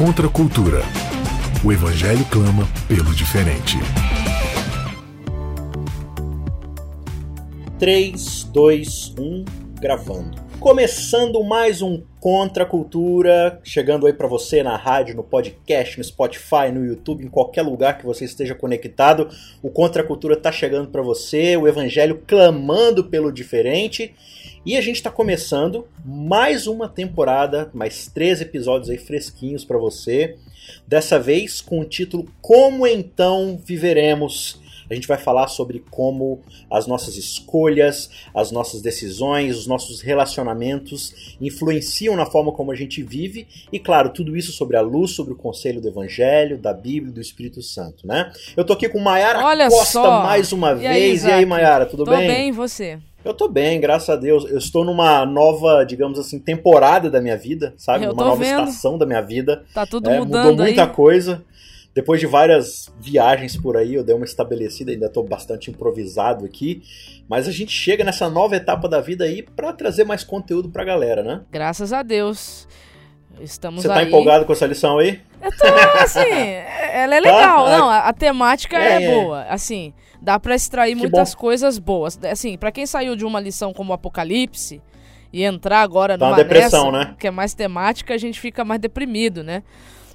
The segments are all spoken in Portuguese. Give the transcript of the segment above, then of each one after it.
Contra a cultura. O Evangelho clama pelo diferente. 3, 2, 1, gravando. Começando mais um Contra a Cultura, chegando aí para você na rádio, no podcast, no Spotify, no YouTube, em qualquer lugar que você esteja conectado. O Contra a Cultura tá chegando para você, o Evangelho clamando pelo diferente. E a gente está começando mais uma temporada, mais três episódios aí fresquinhos para você. Dessa vez com o título Como então viveremos? A gente vai falar sobre como as nossas escolhas, as nossas decisões, os nossos relacionamentos influenciam na forma como a gente vive e, claro, tudo isso sobre a luz, sobre o conselho do Evangelho, da Bíblia e do Espírito Santo, né? Eu tô aqui com Maiara Costa só. mais uma e vez. Aí, e aí, Maiara, tudo tô bem? Tô bem, você? Eu tô bem, graças a Deus. Eu estou numa nova, digamos assim, temporada da minha vida, sabe? Eu Uma nova vendo. estação da minha vida. Tá tudo é, mudando Mudou muita aí. coisa. Depois de várias viagens por aí, eu dei uma estabelecida, ainda tô bastante improvisado aqui. Mas a gente chega nessa nova etapa da vida aí para trazer mais conteúdo pra galera, né? Graças a Deus. Estamos Você tá aí. empolgado com essa lição aí? Eu tô, assim, ela é legal. Tá? Não, a, a temática é, É, é. boa. Assim, dá pra extrair Que muitas bom. coisas boas. Assim, pra quem saiu de uma lição como Apocalipse e entrar agora uma numa depressão, nessa, né? que é mais temática, a gente fica mais deprimido, né?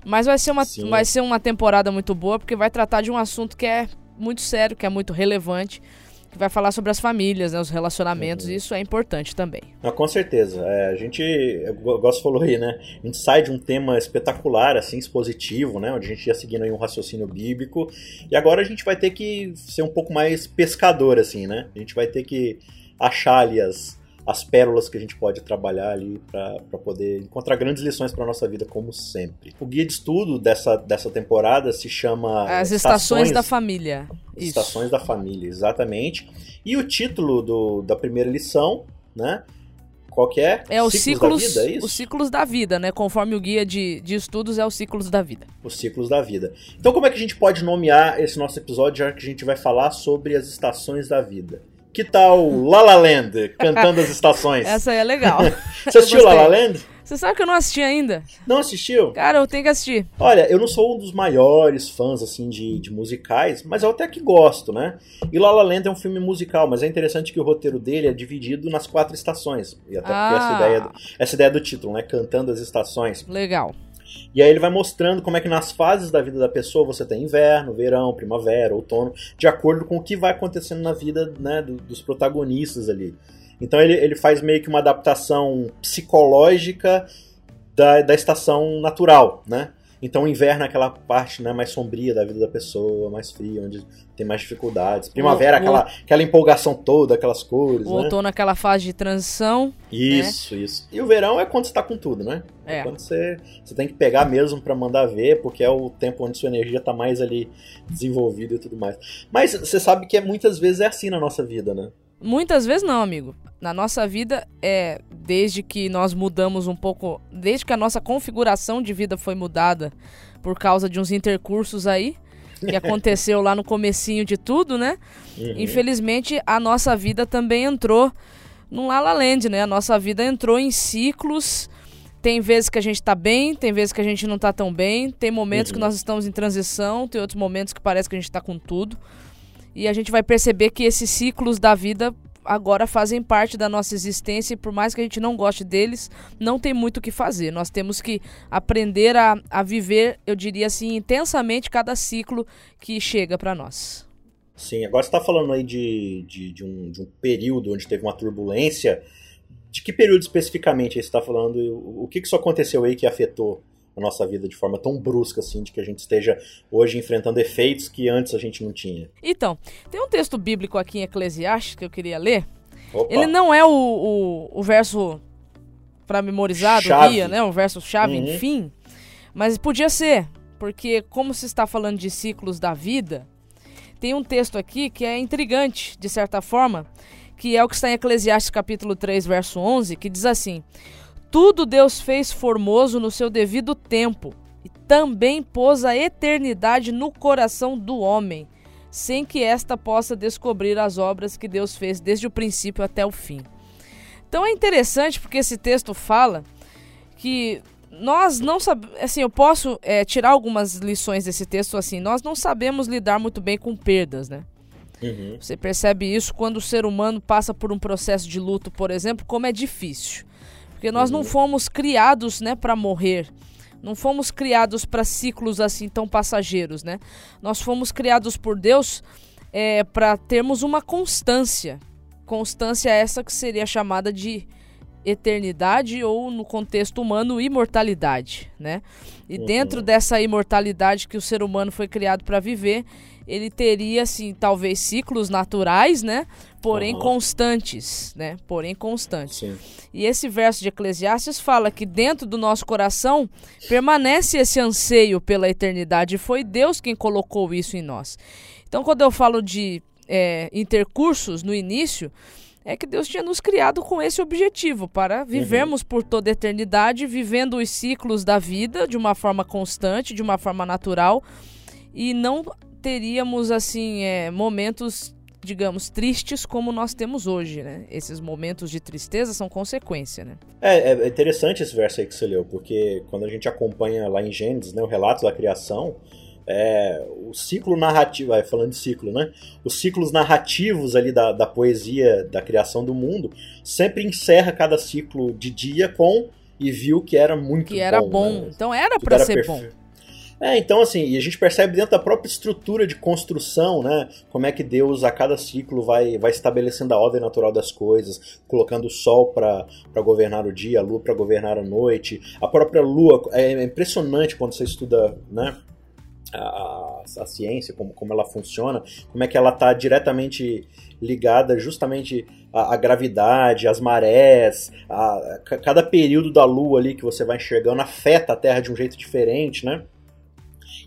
Mas vai ser, uma, Sim. vai ser uma temporada muito boa, porque vai tratar de um assunto que é muito sério, que é muito relevante, que vai falar sobre as famílias, né, os relacionamentos, Uhum. e isso é importante também. Não, com certeza. É, a gente, igual você falou aí, né? A gente sai de um tema espetacular, assim, expositivo, né? Onde a gente ia seguindo aí um raciocínio bíblico. E agora a gente vai ter que ser um pouco mais pescador, assim, né? A gente vai ter que achar ali as, as pérolas que a gente pode trabalhar ali para poder encontrar grandes lições para nossa vida, como sempre. O guia de estudo dessa, dessa temporada se chama As estações, da família. Isso. Estações da Família, exatamente. E o título do, da primeira lição, né? Qual que é? É os ciclos, da vida, é isso? os ciclos da vida, né? Conforme o guia de, de estudos, é os ciclos da vida. Os ciclos da vida. Então, como é que a gente pode nomear esse nosso episódio, já que a gente vai falar sobre as estações da vida? Que tal La La Land, cantando as estações? Essa aí é legal. Você assistiu La. La Land? Você sabe que eu não assisti ainda? Não assistiu? Cara, eu tenho que assistir. Olha, eu não sou um dos maiores fãs assim de, de musicais, mas eu até que gosto, né? E La La Land é um filme musical, mas é interessante que o roteiro dele é dividido nas quatro estações. E até porque Ah. essa ideia, do- essa ideia do título, né? Cantando as estações. Legal. E aí ele vai mostrando como é que nas fases da vida da pessoa você tem inverno, verão, primavera, outono, de acordo com o que vai acontecendo na vida né, do- dos protagonistas ali. Então ele, ele faz meio que uma adaptação psicológica da, da estação natural, né? Então o inverno é aquela parte né, mais sombria da vida da pessoa, mais fria, onde tem mais dificuldades. Primavera, O- o- aquela, aquela empolgação toda, aquelas cores, O né? outono naquela fase de transição. Isso, isso. E o verão é quando você tá com tudo, né? É. quando você, você tem que pegar mesmo pra mandar ver, porque é o tempo onde sua energia tá mais ali desenvolvida e tudo mais. Mas você sabe que é, muitas vezes é assim na nossa vida, né? Muitas vezes não, amigo. Na nossa vida, é desde que nós mudamos um pouco, desde que a nossa configuração de vida foi mudada por causa de uns intercursos aí, que aconteceu lá no comecinho de tudo, né? Uhum. Infelizmente, a nossa vida também entrou num La La Land, né? A nossa vida entrou em ciclos. Tem vezes que a gente tá bem, tem vezes que a gente não tá tão bem, tem momentos que Uhum. nós estamos em transição, tem outros momentos que parece que a gente tá com tudo. E a gente vai perceber que esses ciclos da vida agora fazem parte da nossa existência e por mais que a gente não goste deles, não tem muito o que fazer. Nós temos que aprender a, a viver, eu diria assim, intensamente cada ciclo que chega para nós. Sim, agora você tá falando aí de, de, de um, de um período onde teve uma turbulência. De que período especificamente você tá falando? O, o que, que isso aconteceu aí que afetou a nossa vida de forma tão brusca assim, de que a gente esteja hoje enfrentando efeitos que antes a gente não tinha? Então, tem um texto bíblico aqui em Eclesiastes que eu queria ler. Opa. Ele não é o, o, o verso para memorizar do guia, né? O verso chave, Uhum. enfim. Mas podia ser, porque como se está falando de ciclos da vida, tem um texto aqui que é intrigante, de certa forma, que é o que está em Eclesiastes capítulo 3, verso 11, que diz assim: Tudo Deus fez formoso no seu devido tempo, e também pôs a eternidade no coração do homem, sem que esta possa descobrir as obras que Deus fez desde o princípio até o fim. Então é interessante porque esse texto fala que nós não sabemos, assim, eu posso é, tirar algumas lições desse texto assim, nós não sabemos lidar muito bem com perdas, né? Uhum. Você percebe isso quando o ser humano passa por um processo de luto, por exemplo, como é difícil. Porque nós uhum. não fomos criados, né, para morrer. Não fomos criados para ciclos assim tão passageiros, né? Nós fomos criados por Deus é, para termos uma constância. Constância essa que seria chamada de eternidade ou no contexto humano imortalidade, né? E uhum. dentro dessa imortalidade que o ser humano foi criado para viver, ele teria assim talvez ciclos naturais, né? Porém uhum. constantes, né? Porém constantes. Sim. E esse verso de Eclesiastes fala que dentro do nosso coração permanece esse anseio pela eternidade. E foi Deus quem colocou isso em nós. Então, quando eu falo de é, intercursos no início, é que Deus tinha nos criado com esse objetivo, para vivermos uhum. por toda a eternidade, vivendo os ciclos da vida de uma forma constante, de uma forma natural, e não teríamos assim é, momentos digamos, tristes como nós temos hoje, né? Esses momentos de tristeza são consequência, né? É, é interessante esse verso aí que você leu, porque quando a gente acompanha lá em Gênesis, né, o relato da criação, é, o ciclo narrativo, vai falando de ciclo, né? Os ciclos narrativos ali da, da poesia da criação do mundo sempre encerra cada ciclo de dia com e viu que era muito que era bom. Né? Então era para ser perfe... bom. É, então assim, e a gente percebe dentro da própria estrutura de construção, né, como é que Deus a cada ciclo vai, vai estabelecendo a ordem natural das coisas, colocando o sol para governar o dia, a lua para governar a noite, a própria lua, é impressionante quando você estuda, né, a, a, ciência, como, como ela funciona, como é que ela está diretamente ligada justamente à, à gravidade, às marés, a, a, cada período da Lua ali que você vai enxergando afeta a Terra de um jeito diferente, né?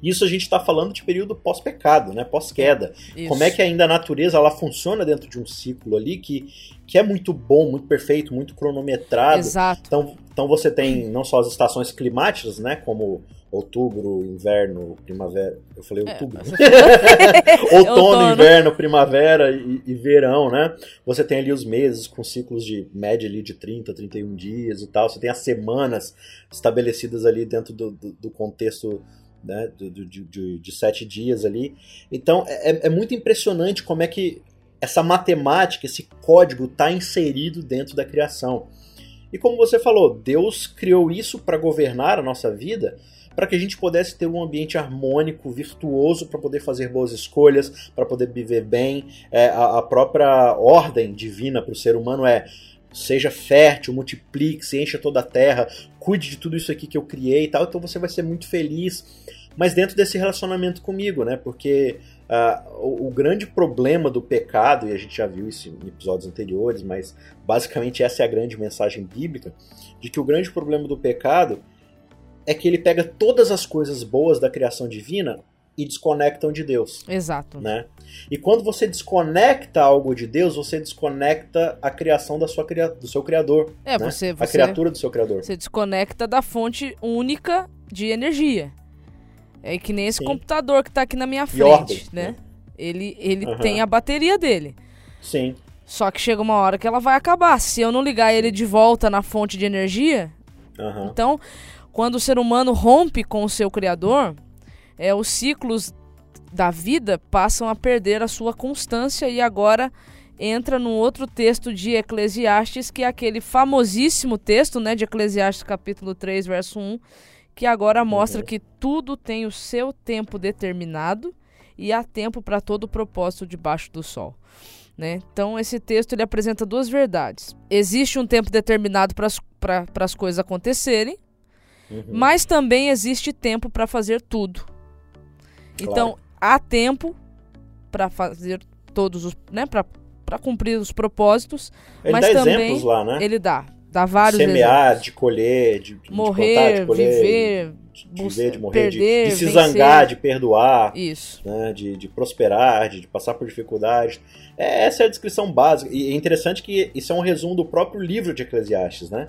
Isso a gente está falando de período pós-pecado, né? Pós-queda. Como é que ainda a natureza ela funciona dentro de um ciclo ali que, que é muito bom, muito perfeito, muito cronometrado. Exato. Então, então você tem não só as estações climáticas, né? Como outubro, inverno, primavera. Eu falei é, outubro. É, Outono, Outono, inverno, primavera e, e, verão, né? Você tem ali os meses com ciclos de média ali de 30, 31 dias e tal. Você tem as semanas estabelecidas ali dentro do, do, do contexto né, de, de, de, de, sete dias ali. Então é, é muito impressionante como é que essa matemática, esse código está inserido dentro da criação. E como você falou, Deus criou isso para governar a nossa vida para que a gente pudesse ter um ambiente harmônico, virtuoso, para poder fazer boas escolhas, para poder viver bem. É, a, a própria ordem divina para o ser humano é seja fértil, multiplique, se encha toda a terra, cuide de tudo isso aqui que eu criei e tal, então você vai ser muito feliz. Mas dentro desse relacionamento comigo, né? Porque uh, o, o, grande problema do pecado, e a gente já viu isso em episódios anteriores, mas basicamente essa é a grande mensagem bíblica, de que o grande problema do pecado é que ele pega todas as coisas boas da criação divina e desconectam de Deus. Exato. Né? E quando você desconecta algo de Deus, você desconecta a criação da sua, do seu criador. É, né? você, você, A criatura do seu criador. Você desconecta da fonte única de energia. É que nem esse Sim. computador que está aqui na minha frente, ordem, né? né? Ele, ele uhum. tem a bateria dele. Sim. Só que chega uma hora que ela vai acabar. Se eu não ligar ele de volta na fonte de energia, uhum. então quando o ser humano rompe com o seu Criador, é, os ciclos da vida passam a perder a sua constância e agora entra num outro texto de Eclesiastes, que é aquele famosíssimo texto né, de Eclesiastes capítulo 3, verso 1, que agora mostra que tudo tem o seu tempo determinado e há tempo para todo o propósito debaixo do sol. Né? Então, esse texto ele apresenta duas verdades. Existe um tempo determinado para as coisas acontecerem, Uhum. Mas também existe tempo para fazer tudo. Claro. Então, há tempo para fazer todos os, né, para cumprir os propósitos, ele mas dá também exemplos lá, né? ele dá, dá vários Semear, exemplos. de colher, de, morrer, de plantar, de colher, viver, de viver, de morrer, perder, de, de, se vencer. zangar, de perdoar, Isso. Né, de, de prosperar, de, de passar por dificuldades. É, essa é a descrição básica. E é interessante que isso é um resumo do próprio livro de Eclesiastes, né?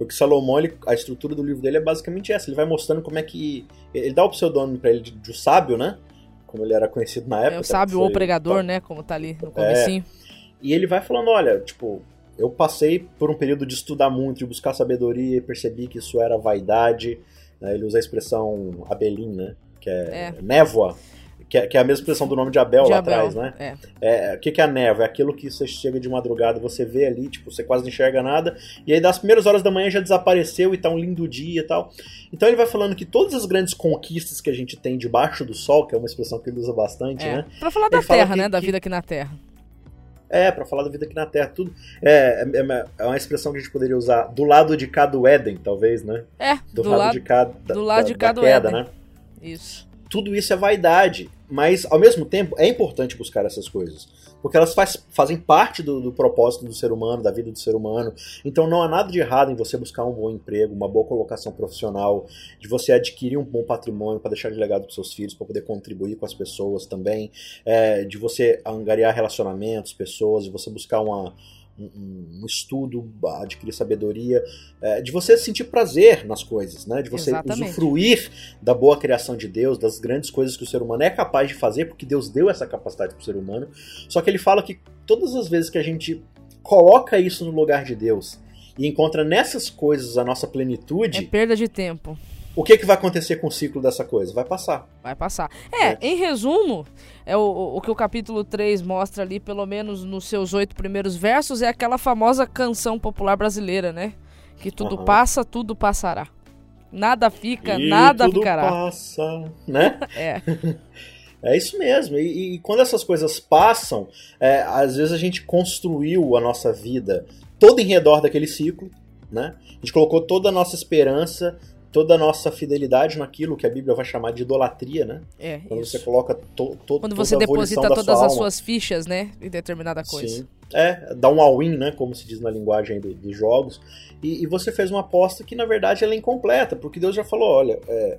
Porque Salomão, ele, a estrutura do livro dele é basicamente essa. Ele vai mostrando como é que. Ele dá o pseudônimo para ele de, de, sábio, né? Como ele era conhecido na época. É o sábio ou pregador, tá... né? Como tá ali no comecinho. É, e ele vai falando: olha, tipo, eu passei por um período de estudar muito, de buscar sabedoria e percebi que isso era vaidade. Né? Ele usa a expressão abelim, né? Que é, é. névoa. Que é, que é, a mesma expressão do nome de Abel de lá atrás, né? É. é. O que, que é a névoa? É aquilo que você chega de madrugada, você vê ali, tipo, você quase não enxerga nada, e aí das primeiras horas da manhã já desapareceu e tá um lindo dia e tal. Então ele vai falando que todas as grandes conquistas que a gente tem debaixo do sol, que é uma expressão que ele usa bastante, é. né? Pra falar da Terra, que, né? Da vida aqui na Terra. É, para falar da vida aqui na Terra, tudo. É, é, é, uma expressão que a gente poderia usar do lado de cada Éden, talvez, né? É, do, do lado, lado, de cada. Do lado da, de cada queda, Éden. né? Isso. Tudo isso é vaidade. Mas, ao mesmo tempo, é importante buscar essas coisas. Porque elas faz, fazem parte do, do, propósito do ser humano, da vida do ser humano. Então não há nada de errado em você buscar um bom emprego, uma boa colocação profissional, de você adquirir um bom patrimônio para deixar de legado para seus filhos, para poder contribuir com as pessoas também, é, de você angariar relacionamentos, pessoas, de você buscar uma um, um estudo, adquirir sabedoria, é, de você sentir prazer nas coisas, né? de você Exatamente. usufruir da boa criação de Deus, das grandes coisas que o ser humano é capaz de fazer, porque Deus deu essa capacidade para o ser humano. Só que ele fala que todas as vezes que a gente coloca isso no lugar de Deus e encontra nessas coisas a nossa plenitude. É perda de tempo. O que, que vai acontecer com o ciclo dessa coisa? Vai passar. Vai passar. É, é. em resumo, é o, o que o capítulo 3 mostra ali, pelo menos nos seus oito primeiros versos, é aquela famosa canção popular brasileira, né? Que tudo uhum. passa, tudo passará. Nada fica, e nada tudo ficará. passa, né? é. É isso mesmo. E, e quando essas coisas passam, é, às vezes a gente construiu a nossa vida toda em redor daquele ciclo, né? A gente colocou toda a nossa esperança toda a nossa fidelidade naquilo que a Bíblia vai chamar de idolatria, né? É, Quando isso. você coloca to, to, Quando você deposita todas sua as suas fichas, né? Em determinada coisa. Sim. É, dá um all-in, né? Como se diz na linguagem do, dos jogos. E, e, você fez uma aposta que, na verdade, ela é incompleta, porque Deus já falou, olha, é,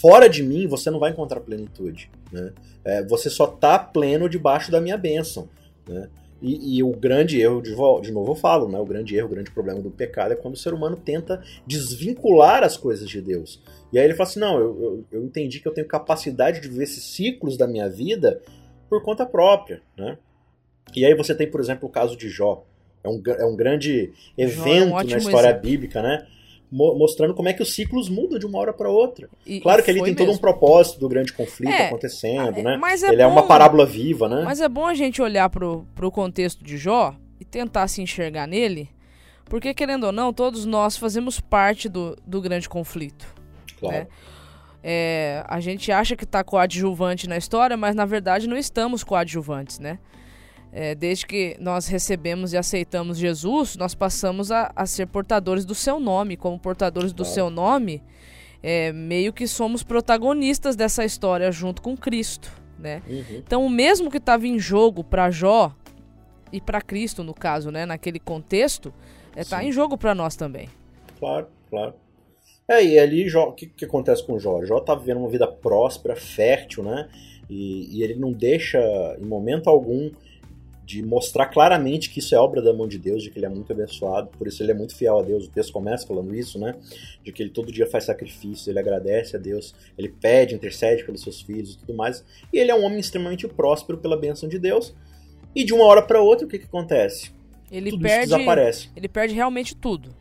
fora de mim você não vai encontrar plenitude, né? É, você só tá pleno debaixo da minha bênção, né? E, e, o grande erro, de, de novo eu falo, né? o grande erro, o grande problema do pecado é quando o ser humano tenta desvincular as coisas de Deus. E aí ele fala assim: não, eu, eu, eu entendi que eu tenho capacidade de viver esses ciclos da minha vida por conta própria. Né? E aí você tem, por exemplo, o caso de Jó. É um, é um grande evento é um na história exemplo. bíblica, né? Mostrando como é que os ciclos mudam de uma hora para outra. E, claro que ele tem mesmo. todo um propósito do grande conflito é, acontecendo, né? É ele bom, é uma parábola viva, né? Mas é bom a gente olhar pro, pro contexto de Jó e tentar se enxergar nele, porque querendo ou não, todos nós fazemos parte do, do grande conflito. Claro. Né? É, a gente acha que está coadjuvante na história, mas na verdade não estamos coadjuvantes, né? É, desde que nós recebemos e aceitamos Jesus, nós passamos a, a ser portadores do seu nome. Como portadores do seu nome, é, meio que somos protagonistas dessa história junto com Cristo. Né? Uhum. Então, o mesmo que estava em jogo para Jó e para Cristo, no caso, né, naquele contexto, está é, em jogo para nós também. Claro, claro. É, e ali, o que, que acontece com Jó? Jó está vivendo uma vida próspera, fértil, né? E, e ele não deixa, em momento algum, de mostrar claramente que isso é obra da mão de Deus, de que ele é muito abençoado, por isso ele é muito fiel a Deus. O texto começa falando isso, né? De que ele todo dia faz sacrifício, ele agradece a Deus, ele pede, intercede pelos seus filhos e tudo mais. E ele é um homem extremamente próspero pela bênção de Deus. E de uma hora para outra, o que, que acontece? Ele tudo perde, desaparece. Ele perde realmente tudo.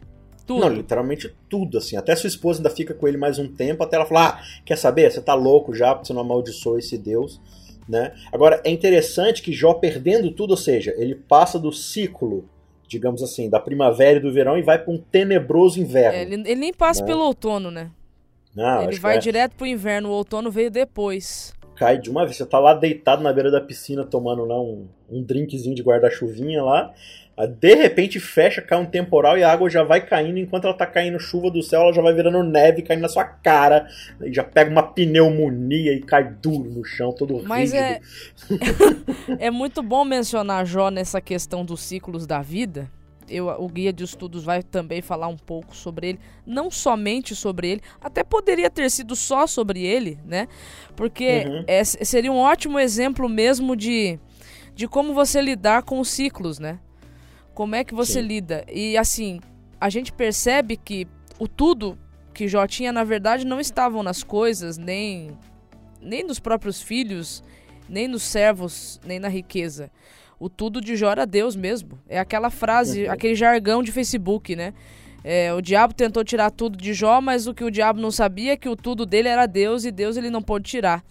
Tudo. Não, literalmente tudo, assim. Até sua esposa ainda fica com ele mais um tempo, até ela falar: ah, quer saber? Você tá louco já, porque você não amaldiçoou esse Deus. Né? Agora, é interessante que Jó perdendo tudo, ou seja, ele passa do ciclo, digamos assim, da primavera e do verão e vai para um tenebroso inverno. É, ele, ele, nem passa né? pelo outono, né? Não, ele vai é... direto pro inverno, o outono veio depois. Cai de uma vez, você tá lá deitado na beira da piscina tomando lá um, um drinkzinho de guarda-chuvinha lá, de repente fecha, cai um temporal e a água já vai caindo. Enquanto ela tá caindo chuva do céu, ela já vai virando neve caindo na sua cara. E já pega uma pneumonia e cai duro no chão, todo Mas é... é muito bom mencionar Jó nessa questão dos ciclos da vida. Eu, o guia de estudos vai também falar um pouco sobre ele, não somente sobre ele, até poderia ter sido só sobre ele, né? Porque Uhum. é, seria um ótimo exemplo mesmo de, de como você lidar com os ciclos, né? Como é que você Sim. lida? E assim, a gente percebe que o tudo que Jó tinha, na verdade, não estavam nas coisas, nem, nem nos próprios filhos, nem nos servos, nem na riqueza. O tudo de Jó era Deus mesmo. É aquela frase, Uhum. aquele jargão de Facebook, né? É, o diabo tentou tirar tudo de Jó, mas o que o diabo não sabia é que o tudo dele era Deus e Deus ele não pôde tirar.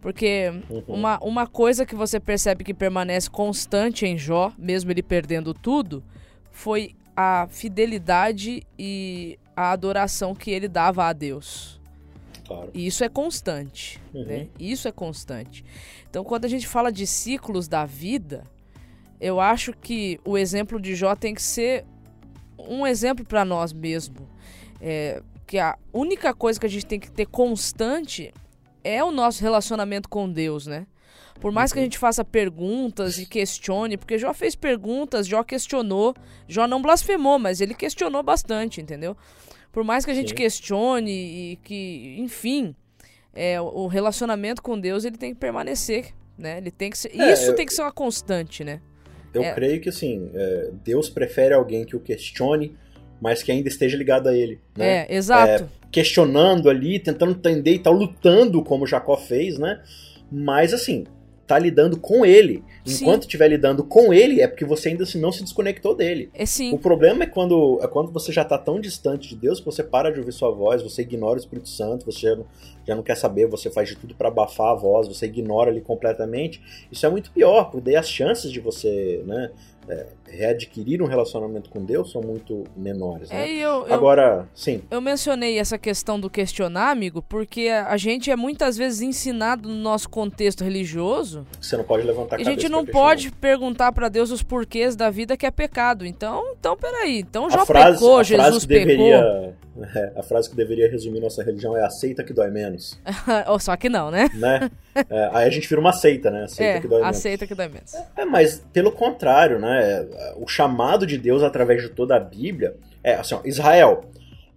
Porque Uhum. uma, uma coisa que você percebe que permanece constante em Jó, mesmo ele perdendo tudo, foi a fidelidade e a adoração que ele dava a Deus. Claro. E isso é constante, Uhum. né? Isso é constante. Então, quando a gente fala de ciclos da vida, eu acho que o exemplo de Jó tem que ser um exemplo para nós mesmo. É, que a única coisa que a gente tem que ter constante é o nosso relacionamento com Deus, né? Por mais que a gente faça perguntas e questione, porque Jó fez perguntas, Jó questionou, Jó não blasfemou, mas ele questionou bastante, entendeu? Por mais que a gente Sim. questione e que, enfim, é, o relacionamento com Deus ele tem que permanecer, né? Ele tem que ser, É, isso eu- tem que ser uma constante, né? Eu É. creio que assim, é, Deus prefere alguém que o questione, mas que ainda esteja ligado a ele. Né? É, exato. Questionando ali, tentando entender e tal, lutando como Jacó fez, né? Mas assim, tá lidando com ele. Enquanto estiver lidando com ele, é porque você ainda assim, não se desconectou dele. É sim. O problema é quando, é quando você já tá tão distante de Deus que você para de ouvir sua voz, você ignora o Espírito Santo, você já não, já não quer saber, você faz de tudo para abafar a voz, você ignora ele completamente. Isso é muito pior, porque daí as chances de você né, é, readquirir um relacionamento com Deus são muito menores. É, Né? e eu, eu, Agora, sim, eu mencionei essa questão do questionar, amigo, porque a gente é muitas vezes ensinado no nosso contexto religioso você não pode levantar a e a cabeça gente não pode perguntar pra Deus os porquês da vida que é pecado. Então, então peraí. Então já a frase, pecou, a frase Jesus que pecou. deveria, é, a frase que deveria resumir nossa religião é aceita que dói menos, Oh, Só que não, né? né? É, aí a gente vira uma seita, né? Aceita é, que dói menos. aceita que dói menos. É, mas pelo contrário, né? O chamado de Deus através de toda a Bíblia é assim, ó, Israel.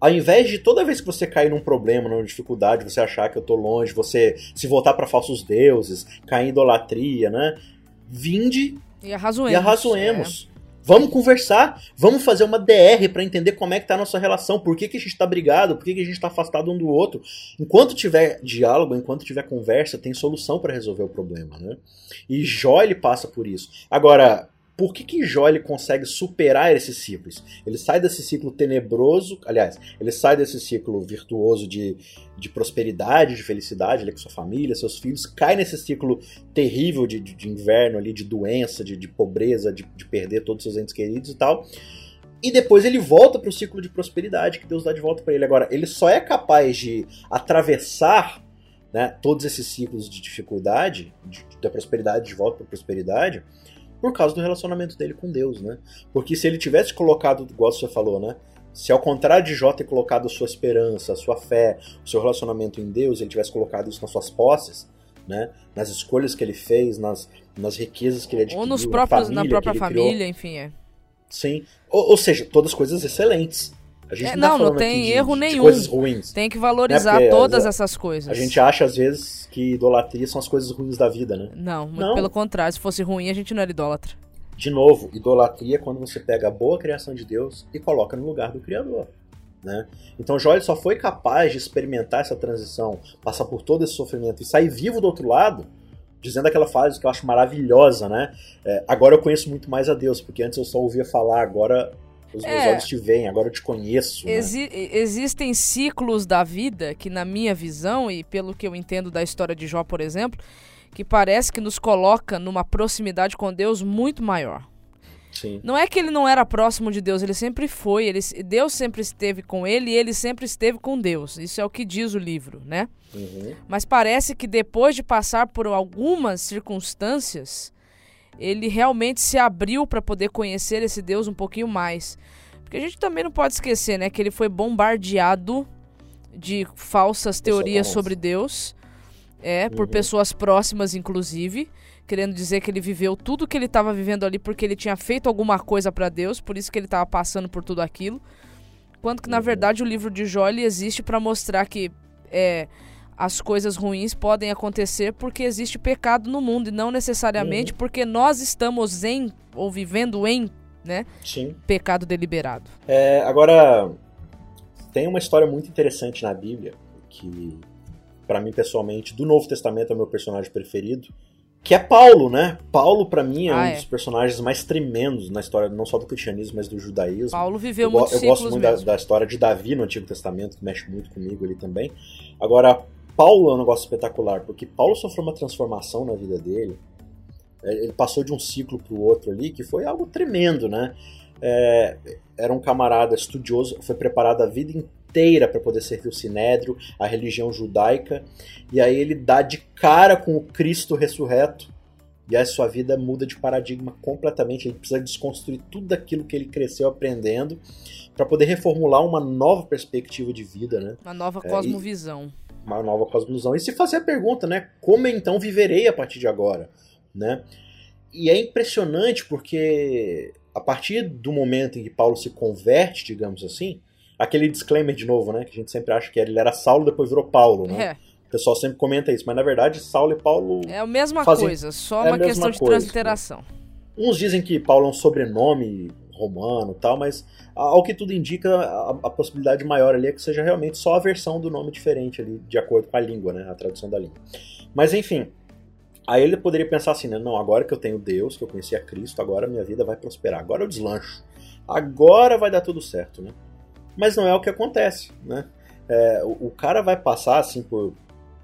Ao invés de toda vez que você cair num problema, numa dificuldade, você achar que eu tô longe, você se voltar para falsos deuses, cair em idolatria, né? Vinde E arrazoemos. e arrazoemos. Vamos conversar, vamos fazer uma DR para entender como é que tá a nossa relação, por que, que a gente tá brigado, por que, que a gente tá afastado um do outro. Enquanto tiver diálogo, enquanto tiver conversa, tem solução para resolver o problema, né? E Jó ele passa por isso. Agora, por que que Jó ele consegue superar esses ciclos? Ele sai desse ciclo tenebroso, aliás, ele sai desse ciclo virtuoso de, de prosperidade, de felicidade, ele com sua família, seus filhos, cai nesse ciclo terrível de, de, de inverno ali, de doença, de, de pobreza, de, de perder todos os seus entes queridos e tal. E depois ele volta para o ciclo de prosperidade que Deus dá de volta para ele. Agora, ele só é capaz de atravessar né, todos esses ciclos de dificuldade, de, da prosperidade de volta para prosperidade, por causa do relacionamento dele com Deus, né? Porque se ele tivesse colocado, igual você falou, né? Se ao contrário de Jó ter colocado a sua esperança, a sua fé, o seu relacionamento em Deus, ele tivesse colocado isso nas suas posses, né? Nas escolhas que ele fez, nas, nas riquezas que ele adquiriu, Ou nos próprios, na, na família própria que ele criou. família, enfim, é. Sim. Ou, ou seja, todas coisas excelentes. A gente É, não, tá não, tem de- erro de nenhum. coisas ruins. Tem que valorizar Né, todas a- essas coisas. A gente acha, às vezes, que idolatria são as coisas ruins da vida, né? Não, muito Não. pelo contrário. Se fosse ruim, a gente não era idólatra. De novo, idolatria é quando você pega a boa criação de Deus e coloca no lugar do Criador. Né? Então Jó só foi capaz de experimentar essa transição, passar por todo esse sofrimento e sair vivo do outro lado, dizendo aquela frase que eu acho maravilhosa, né? É, agora eu conheço muito mais a Deus, porque antes eu só ouvia falar, agora os meus É. olhos te veem, agora eu te conheço. né? Exi- existem ciclos da vida que, na minha visão, e pelo que eu entendo da história de Jó, por exemplo, que parece que nos coloca numa proximidade com Deus muito maior. Sim. Não é que ele não era próximo de Deus, ele sempre foi. Ele, Deus sempre esteve com ele e ele sempre esteve com Deus. Isso é o que diz o livro, né? Uhum. Mas parece que depois de passar por algumas circunstâncias, ele realmente se abriu para poder conhecer esse Deus um pouquinho mais. Porque a gente também não pode esquecer, né, que ele foi bombardeado de falsas teorias sobre Deus. É, por Uhum. pessoas próximas, inclusive. Querendo dizer que ele viveu tudo que ele estava vivendo ali porque ele tinha feito alguma coisa para Deus, por isso que ele estava passando por tudo aquilo. Quanto que, na Uhum. verdade, o livro de Jó existe para mostrar que é, as coisas ruins podem acontecer porque existe pecado no mundo e não necessariamente Uhum. porque nós estamos em ou vivendo em né, Sim. pecado deliberado. É, agora, tem uma história muito interessante na Bíblia, que, pra mim pessoalmente, do Novo Testamento é o meu personagem preferido, que é Paulo, né? Paulo, pra mim, é Ah, um é. dos personagens mais tremendos na história, não só do cristianismo, mas do judaísmo. Paulo viveu eu, muitos eu gosto muito da, da história de Davi no Antigo Testamento, que mexe muito comigo ali também. Agora, Paulo é um negócio espetacular, porque Paulo sofreu uma transformação na vida dele. É, Ele passou de um ciclo para o outro ali, que foi algo tremendo, né? É, era um camarada estudioso, foi preparado a vida inteira para poder servir o Sinédrio, a religião judaica, e aí ele dá de cara com o Cristo ressurreto, e aí sua vida muda de paradigma completamente. Ele precisa desconstruir tudo aquilo que ele cresceu aprendendo para poder reformular uma nova perspectiva de vida, né? Uma nova É, e- cosmovisão. Uma nova cosmovisão. E se fazer a pergunta, né? Como então viverei a partir de agora, né? E é impressionante porque a partir do momento em que Paulo se converte, digamos assim, aquele disclaimer de novo, né? Que a gente sempre acha que ele era Saulo, depois virou Paulo, né? É, O pessoal sempre comenta isso, mas na verdade Saulo e Paulo é a mesma Fazem- coisa, só é uma questão de coisa, transliteração. Uns dizem que Paulo é um sobrenome romano tal, mas ao que tudo indica, a, a possibilidade maior ali é que seja realmente só a versão do nome diferente ali, de acordo com a língua, né? A tradução da língua. Mas enfim, aí ele poderia pensar assim, né? Não, agora que eu tenho Deus, que eu conheci a Cristo, agora minha vida vai prosperar, agora eu deslancho. Agora vai dar tudo certo, né? Mas não é o que acontece, né? É, o, o cara vai passar, assim, por,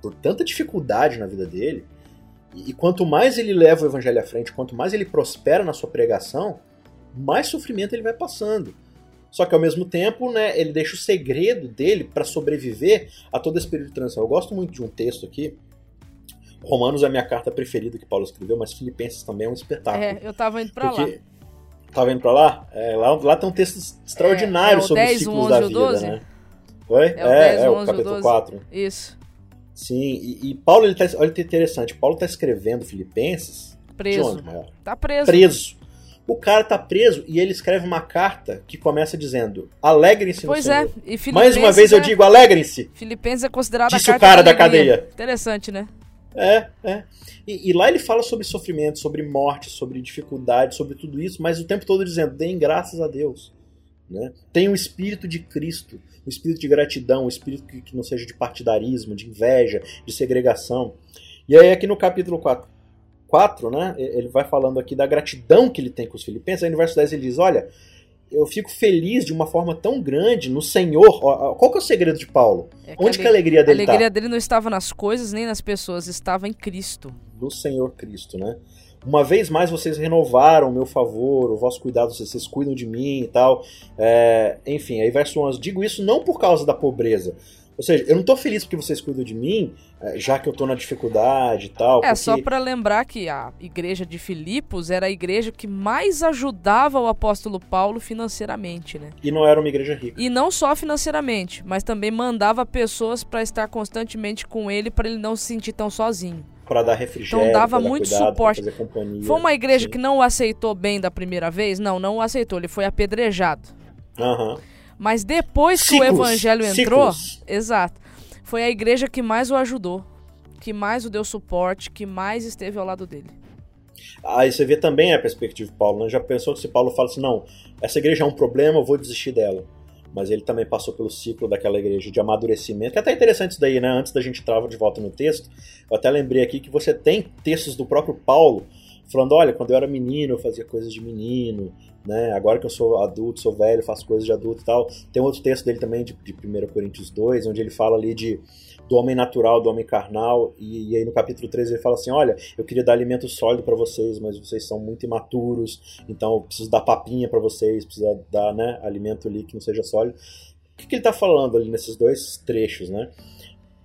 por tanta dificuldade na vida dele, e quanto mais ele leva o evangelho à frente, quanto mais ele prospera na sua pregação, mais sofrimento ele vai passando. Só que ao mesmo tempo, né, ele deixa o segredo dele para sobreviver a todo esse período de transição. Eu gosto muito de um texto aqui. Romanos é a minha carta preferida que Paulo escreveu, mas Filipenses também é um espetáculo. É, eu tava indo pra lá. Tava indo pra lá? É, lá? Lá tem um texto extraordinário É, é sobre 10, os o ciclos 11 da vida, 12? né? Oi? É o 10, é, o o 11 e o capítulo 12. 4. Isso. Sim, e, e Paulo, ele tá, olha que interessante, Paulo tá escrevendo Filipenses de Preso. onde, maior? Tá preso. preso. O cara tá preso e ele escreve uma carta que começa dizendo: alegrem-se no Pois é. Senhor. E Filipenses Mais uma vez eu é- digo: alegrem-se. Filipenses é considerada Disse a o carta cara da alegria. cadeia. Interessante, né? É, é. E, e lá ele fala sobre sofrimento, sobre morte, sobre dificuldade, sobre tudo isso, mas o tempo todo dizendo: deem graças a Deus. Né? Tem o espírito de Cristo, o espírito de gratidão, o espírito que, que não seja de partidarismo, de inveja, de segregação. E aí, aqui no capítulo 4, 4, né, ele vai falando aqui da gratidão que ele tem com os filipenses. Aí no verso 10 ele diz: Olha, eu fico feliz de uma forma tão grande no Senhor. Qual que é o segredo de Paulo? É Onde que a ale- alegria A dele está? alegria dele não estava nas coisas nem nas pessoas, estava em Cristo. do Senhor Cristo, né? Uma vez mais vocês renovaram o meu favor, o vosso cuidado, vocês, vocês cuidam de mim e tal. É, enfim, aí verso 11, digo isso não por causa da pobreza. Ou seja, eu não tô feliz porque vocês cuidam de mim, é, já que eu tô na dificuldade e tal. É, porque- só para lembrar que a igreja de Filipos era a igreja que mais ajudava o apóstolo Paulo financeiramente, né? E não era uma igreja rica. E não só financeiramente, mas também mandava pessoas para estar constantemente com ele para ele não se sentir tão sozinho. Pra dar refrigério, Então dava muito cuidado, suporte. fazer companhia. Foi uma igreja Sim. que não o aceitou bem da primeira vez? Não, não o aceitou, ele foi apedrejado. Aham. Mas depois que o Ciclos, evangelho entrou, ciclos. exato, foi a igreja que mais o ajudou, que mais o deu suporte, que mais esteve ao lado dele. Aí você vê também a perspectiva de Paulo, né? Já pensou que se Paulo fala assim, não, essa igreja é um problema, eu vou desistir dela. Mas ele também passou pelo ciclo daquela igreja de amadurecimento, que é até interessante isso daí, né? Antes da gente entrar de volta no texto, eu até lembrei aqui que você tem textos do próprio Paulo falando, olha, quando eu era menino eu fazia coisas de menino, né? Agora que eu sou adulto, sou velho, faço coisas de adulto e tal. Tem outro texto dele também de, de 1 Coríntios 2, onde ele fala ali de do homem natural, do homem carnal, e, e aí no capítulo 13 ele fala assim, olha, eu queria dar alimento sólido para vocês, mas vocês são muito imaturos, então eu preciso dar papinha para vocês, preciso dar, né, alimento ali que não seja sólido. O que, que ele está falando ali nesses dois trechos, né?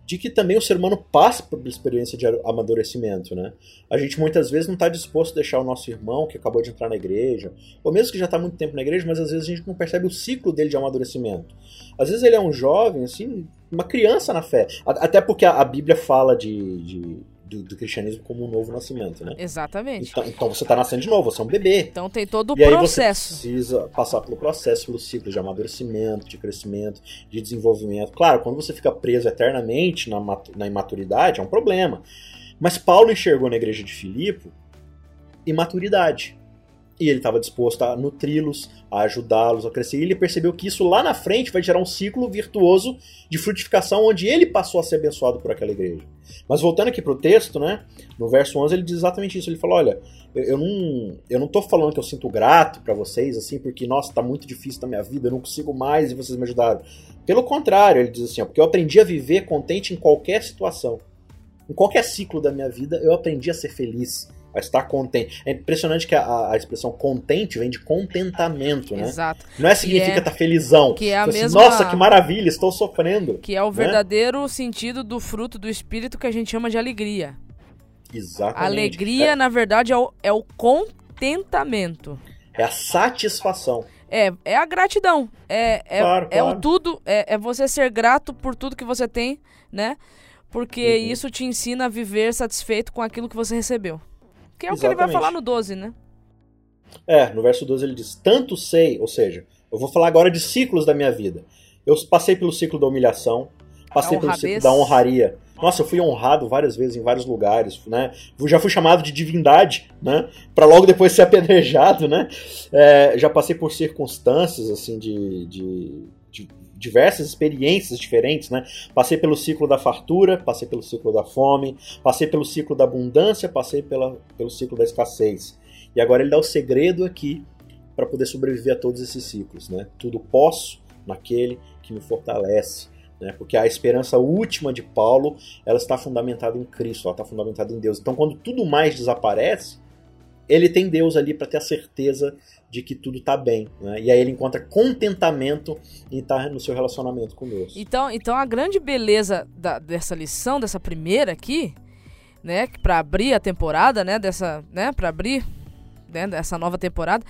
De que também o ser humano passa por experiência de amadurecimento, né? A gente muitas vezes não está disposto a deixar o nosso irmão que acabou de entrar na igreja, ou mesmo que já está muito tempo na igreja, mas às vezes a gente não percebe o ciclo dele de amadurecimento. Às vezes ele é um jovem, assim, uma criança na fé. Até porque a Bíblia fala de, de do, do, cristianismo como um novo nascimento, né? Exatamente. Então, então você está nascendo de novo, você é um bebê. Então tem todo o e processo. Aí você precisa passar pelo processo, pelo ciclo de amadurecimento, de crescimento, de desenvolvimento. Claro, quando você fica preso eternamente na, na imaturidade, é um problema. Mas Paulo enxergou na igreja de Filipe imaturidade. E ele estava disposto a nutri-los, a ajudá-los a crescer. E ele percebeu que isso lá na frente vai gerar um ciclo virtuoso de frutificação, onde ele passou a ser abençoado por aquela igreja. Mas voltando aqui para o texto, né? No verso 11 ele diz exatamente isso. Ele fala: Olha, eu não, eu não tô falando que eu sinto grato para vocês, assim, porque, nossa, tá muito difícil na minha vida, eu não consigo mais e vocês me ajudaram. Pelo contrário, ele diz assim: ó, porque eu aprendi a viver contente em qualquer situação. Em qualquer ciclo da minha vida, eu aprendi a ser feliz a estar contente. É impressionante que a, a, expressão contente vem de contentamento, né? Exato. Não é significa estar é, tá felizão. Que é a assim, mesma... Nossa, que maravilha, estou sofrendo. Que é o né? verdadeiro sentido do fruto do espírito que a gente chama de alegria. Exatamente. Alegria, é... na verdade, é o, é o contentamento. É a satisfação. É, é a gratidão. É, é, claro, é claro. o tudo. É, é você ser grato por tudo que você tem, né? Porque uhum. isso te ensina a viver satisfeito com aquilo que você recebeu. Que é o que ele vai falar no 12, né? É, no verso 12 ele diz: Tanto sei, ou seja, eu vou falar agora de ciclos da minha vida. Eu passei pelo ciclo da humilhação, passei pelo ciclo da honraria. Nossa, eu fui honrado várias vezes em vários lugares, né? Já fui chamado de divindade, né? Para logo depois ser apedrejado, né? É, já passei por circunstâncias assim de, de, de diversas experiências diferentes, né? Passei pelo ciclo da fartura, passei pelo ciclo da fome, passei pelo ciclo da abundância, passei pela, pelo ciclo da escassez. E agora ele dá o segredo aqui para poder sobreviver a todos esses ciclos, né? Tudo posso naquele que me fortalece. Né? Porque a esperança última de Paulo ela está fundamentada em Cristo, ela está fundamentada em Deus. Então, quando tudo mais desaparece, ele tem Deus ali para ter a certeza de que tudo está bem. Né? E aí ele encontra contentamento em estar no seu relacionamento com Deus. Então, então a grande beleza da, dessa lição, dessa primeira aqui, né, para abrir a temporada, né, dessa, né, para abrir, né, dessa nova temporada,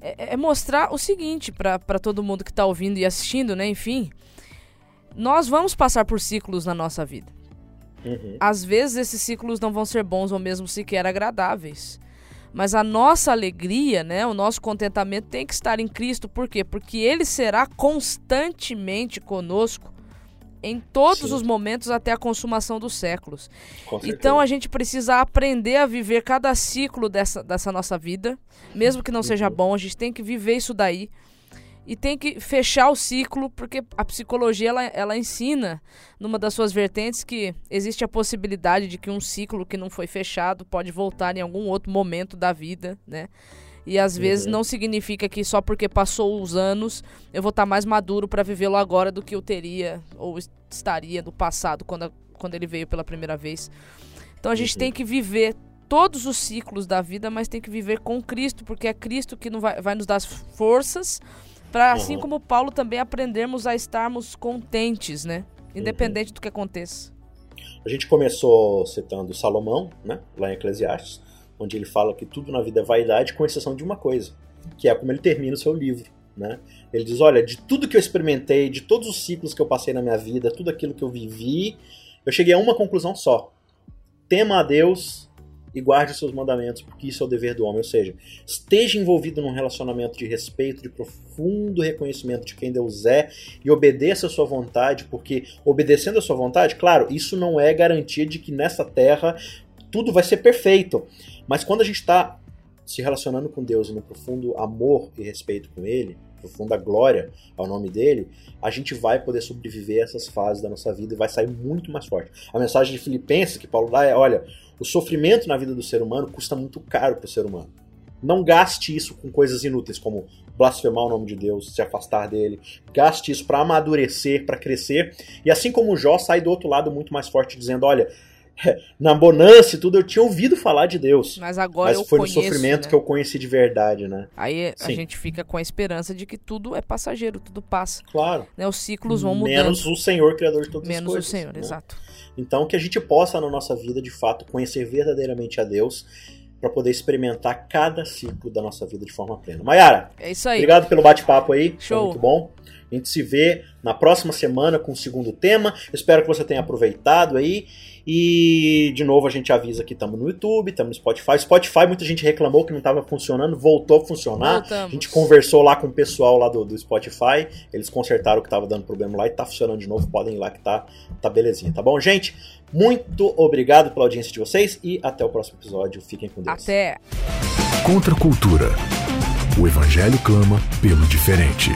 é, é mostrar o seguinte para todo mundo que está ouvindo e assistindo, né, enfim, nós vamos passar por ciclos na nossa vida. Uhum. Às vezes esses ciclos não vão ser bons ou mesmo sequer agradáveis. Mas a nossa alegria, né, o nosso contentamento tem que estar em Cristo. Por quê? Porque Ele será constantemente conosco em todos Sim. os momentos até a consumação dos séculos. Então a gente precisa aprender a viver cada ciclo dessa, dessa nossa vida, mesmo que não seja uhum. bom, a gente tem que viver isso daí e tem que fechar o ciclo, porque a psicologia ela, ela ensina, numa das suas vertentes, que existe a possibilidade de que um ciclo que não foi fechado pode voltar em algum outro momento da vida, né? E às uhum. vezes não significa que só porque passou os anos eu vou estar tá mais maduro para vivê-lo agora do que eu teria ou estaria no passado quando, quando ele veio pela primeira vez. Então a gente uhum. tem que viver todos os ciclos da vida, mas tem que viver com Cristo, porque é Cristo que vai, vai nos dar forças para assim uhum. como Paulo também aprendermos a estarmos contentes, né? Independente uhum. do que aconteça. A gente começou citando Salomão, né? Lá em Eclesiastes, onde ele fala que tudo na vida é vaidade, com exceção de uma coisa, que é como ele termina o seu livro. Né? Ele diz: Olha, de tudo que eu experimentei, de todos os ciclos que eu passei na minha vida, tudo aquilo que eu vivi, eu cheguei a uma conclusão só: tema a Deus e guarde os seus mandamentos, porque isso é o dever do homem. Ou seja, esteja envolvido num relacionamento de respeito, de profundo reconhecimento de quem Deus é e obedeça a sua vontade, porque obedecendo a sua vontade, claro, isso não é garantia de que nessa terra tudo vai ser perfeito. Mas quando a gente está se relacionando com Deus e no profundo amor e respeito com Ele, profunda glória ao nome dele, a gente vai poder sobreviver a essas fases da nossa vida e vai sair muito mais forte. A mensagem de Filipenses que Paulo dá é: olha, o sofrimento na vida do ser humano custa muito caro para o ser humano. Não gaste isso com coisas inúteis, como blasfemar o nome de Deus, se afastar dele. Gaste isso para amadurecer, para crescer. E assim como Jó sai do outro lado muito mais forte, dizendo: olha, na bonança e tudo, eu tinha ouvido falar de Deus. Mas agora mas foi conheço, no sofrimento né? que eu conheci de verdade, né? Aí Sim. a gente fica com a esperança de que tudo é passageiro, tudo passa. Claro. Né? Os ciclos vão mudando. Menos o Senhor, Criador de todas Menos as coisas. Menos o Senhor, né? exato. Então, que a gente possa na nossa vida, de fato, conhecer verdadeiramente a Deus para poder experimentar cada ciclo da nossa vida de forma plena. Maiara, é isso aí. Obrigado pelo bate-papo aí. Show. Foi muito bom. A gente se vê na próxima semana com o segundo tema. Espero que você tenha aproveitado aí. E de novo a gente avisa que estamos no YouTube, estamos no Spotify. Spotify, muita gente reclamou que não estava funcionando, voltou a funcionar. Voltamos. A gente conversou lá com o pessoal lá do, do Spotify, eles consertaram o que estava dando problema lá e está funcionando de novo. Podem ir lá que tá, tá belezinha, tá bom, gente? Muito obrigado pela audiência de vocês e até o próximo episódio. Fiquem com Deus. Até. Contra a cultura. O Evangelho clama pelo diferente.